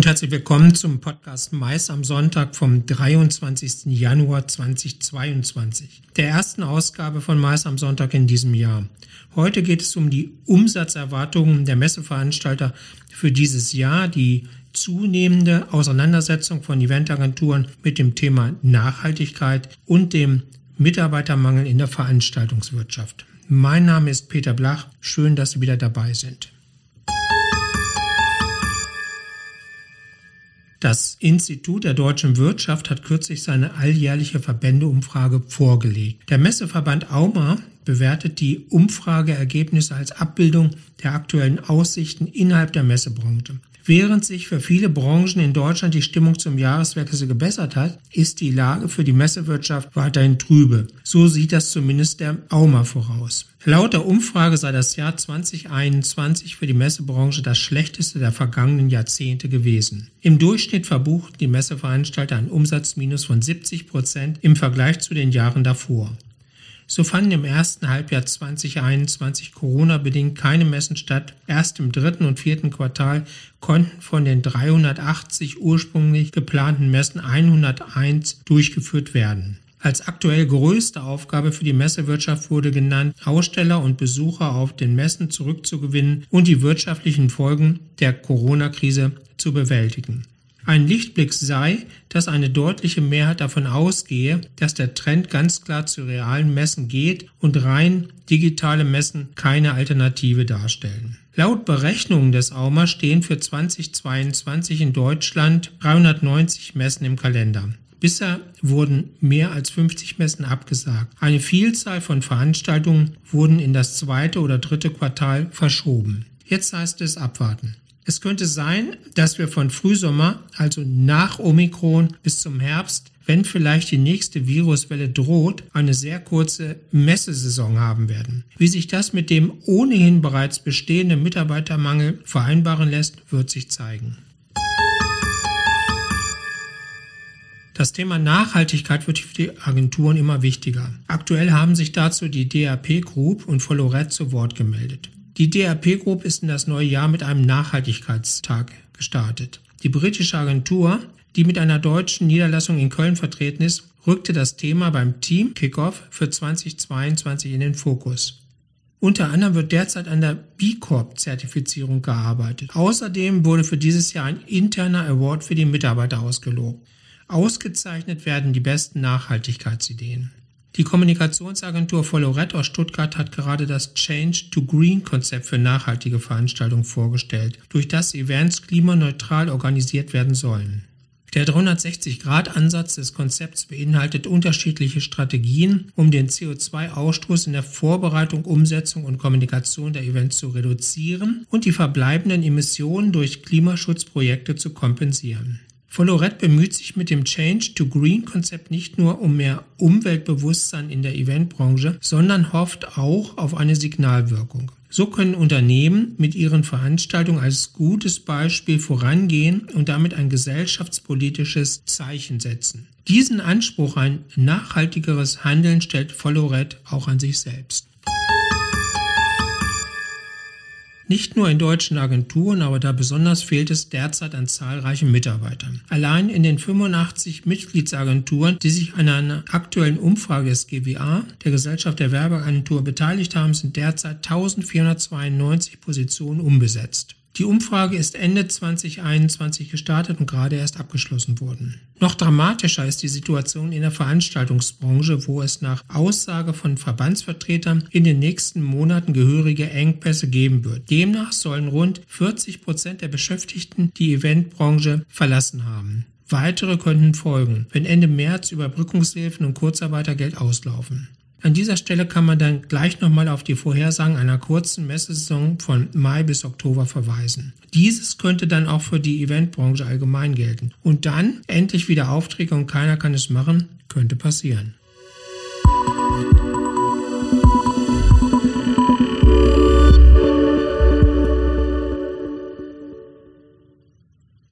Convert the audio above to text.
und herzlich willkommen zum Podcast Mais am Sonntag vom 23. Januar 2022, der ersten Ausgabe von Mais am Sonntag in diesem Jahr. Heute geht es um die Umsatzerwartungen der Messeveranstalter für dieses Jahr, die zunehmende Auseinandersetzung von Eventagenturen mit dem Thema Nachhaltigkeit und dem Mitarbeitermangel in der Veranstaltungswirtschaft. Mein Name ist Peter Blach. Schön, dass Sie wieder dabei sind. Das Institut der deutschen Wirtschaft hat kürzlich seine alljährliche Verbändeumfrage vorgelegt. Der Messeverband Auma bewertet die Umfrageergebnisse als Abbildung der aktuellen Aussichten innerhalb der Messebranche. Während sich für viele Branchen in Deutschland die Stimmung zum Jahreswechsel gebessert hat, ist die Lage für die Messewirtschaft weiterhin trübe. So sieht das zumindest der AUMA voraus. Laut der Umfrage sei das Jahr 2021 für die Messebranche das schlechteste der vergangenen Jahrzehnte gewesen. Im Durchschnitt verbuchten die Messeveranstalter einen Umsatzminus von 70 Prozent im Vergleich zu den Jahren davor. So fanden im ersten Halbjahr 2021 Corona-bedingt keine Messen statt. Erst im dritten und vierten Quartal konnten von den 380 ursprünglich geplanten Messen 101 durchgeführt werden. Als aktuell größte Aufgabe für die Messewirtschaft wurde genannt, Aussteller und Besucher auf den Messen zurückzugewinnen und die wirtschaftlichen Folgen der Corona-Krise zu bewältigen. Ein Lichtblick sei, dass eine deutliche Mehrheit davon ausgehe, dass der Trend ganz klar zu realen Messen geht und rein digitale Messen keine Alternative darstellen. Laut Berechnungen des AUMA stehen für 2022 in Deutschland 390 Messen im Kalender. Bisher wurden mehr als 50 Messen abgesagt. Eine Vielzahl von Veranstaltungen wurden in das zweite oder dritte Quartal verschoben. Jetzt heißt es abwarten. Es könnte sein, dass wir von Frühsommer, also nach Omikron bis zum Herbst, wenn vielleicht die nächste Viruswelle droht, eine sehr kurze Messesaison haben werden. Wie sich das mit dem ohnehin bereits bestehenden Mitarbeitermangel vereinbaren lässt, wird sich zeigen. Das Thema Nachhaltigkeit wird für die Agenturen immer wichtiger. Aktuell haben sich dazu die DAP Group und Followred zu Wort gemeldet. Die DRP Group ist in das neue Jahr mit einem Nachhaltigkeitstag gestartet. Die britische Agentur, die mit einer deutschen Niederlassung in Köln vertreten ist, rückte das Thema beim Team Kickoff für 2022 in den Fokus. Unter anderem wird derzeit an der B Corp-Zertifizierung gearbeitet. Außerdem wurde für dieses Jahr ein interner Award für die Mitarbeiter ausgelobt. Ausgezeichnet werden die besten Nachhaltigkeitsideen. Die Kommunikationsagentur Folloret aus Stuttgart hat gerade das Change to Green Konzept für nachhaltige Veranstaltungen vorgestellt, durch das Events klimaneutral organisiert werden sollen. Der 360-Grad-Ansatz des Konzepts beinhaltet unterschiedliche Strategien, um den CO2-Ausstoß in der Vorbereitung, Umsetzung und Kommunikation der Events zu reduzieren und die verbleibenden Emissionen durch Klimaschutzprojekte zu kompensieren. Folloret bemüht sich mit dem Change to Green Konzept nicht nur um mehr Umweltbewusstsein in der Eventbranche, sondern hofft auch auf eine Signalwirkung. So können Unternehmen mit ihren Veranstaltungen als gutes Beispiel vorangehen und damit ein gesellschaftspolitisches Zeichen setzen. Diesen Anspruch, ein nachhaltigeres Handeln stellt Folloret auch an sich selbst. Nicht nur in deutschen Agenturen, aber da besonders fehlt es derzeit an zahlreichen Mitarbeitern. Allein in den 85 Mitgliedsagenturen, die sich an einer aktuellen Umfrage des GWA, der Gesellschaft der Werbeagentur, beteiligt haben, sind derzeit 1492 Positionen unbesetzt. Die Umfrage ist Ende 2021 gestartet und gerade erst abgeschlossen worden. Noch dramatischer ist die Situation in der Veranstaltungsbranche, wo es nach Aussage von Verbandsvertretern in den nächsten Monaten gehörige Engpässe geben wird. Demnach sollen rund 40 Prozent der Beschäftigten die Eventbranche verlassen haben. Weitere könnten folgen, wenn Ende März Überbrückungshilfen und Kurzarbeitergeld auslaufen. An dieser Stelle kann man dann gleich nochmal auf die Vorhersagen einer kurzen Messesaison von Mai bis Oktober verweisen. Dieses könnte dann auch für die Eventbranche allgemein gelten. Und dann endlich wieder Aufträge und keiner kann es machen, könnte passieren.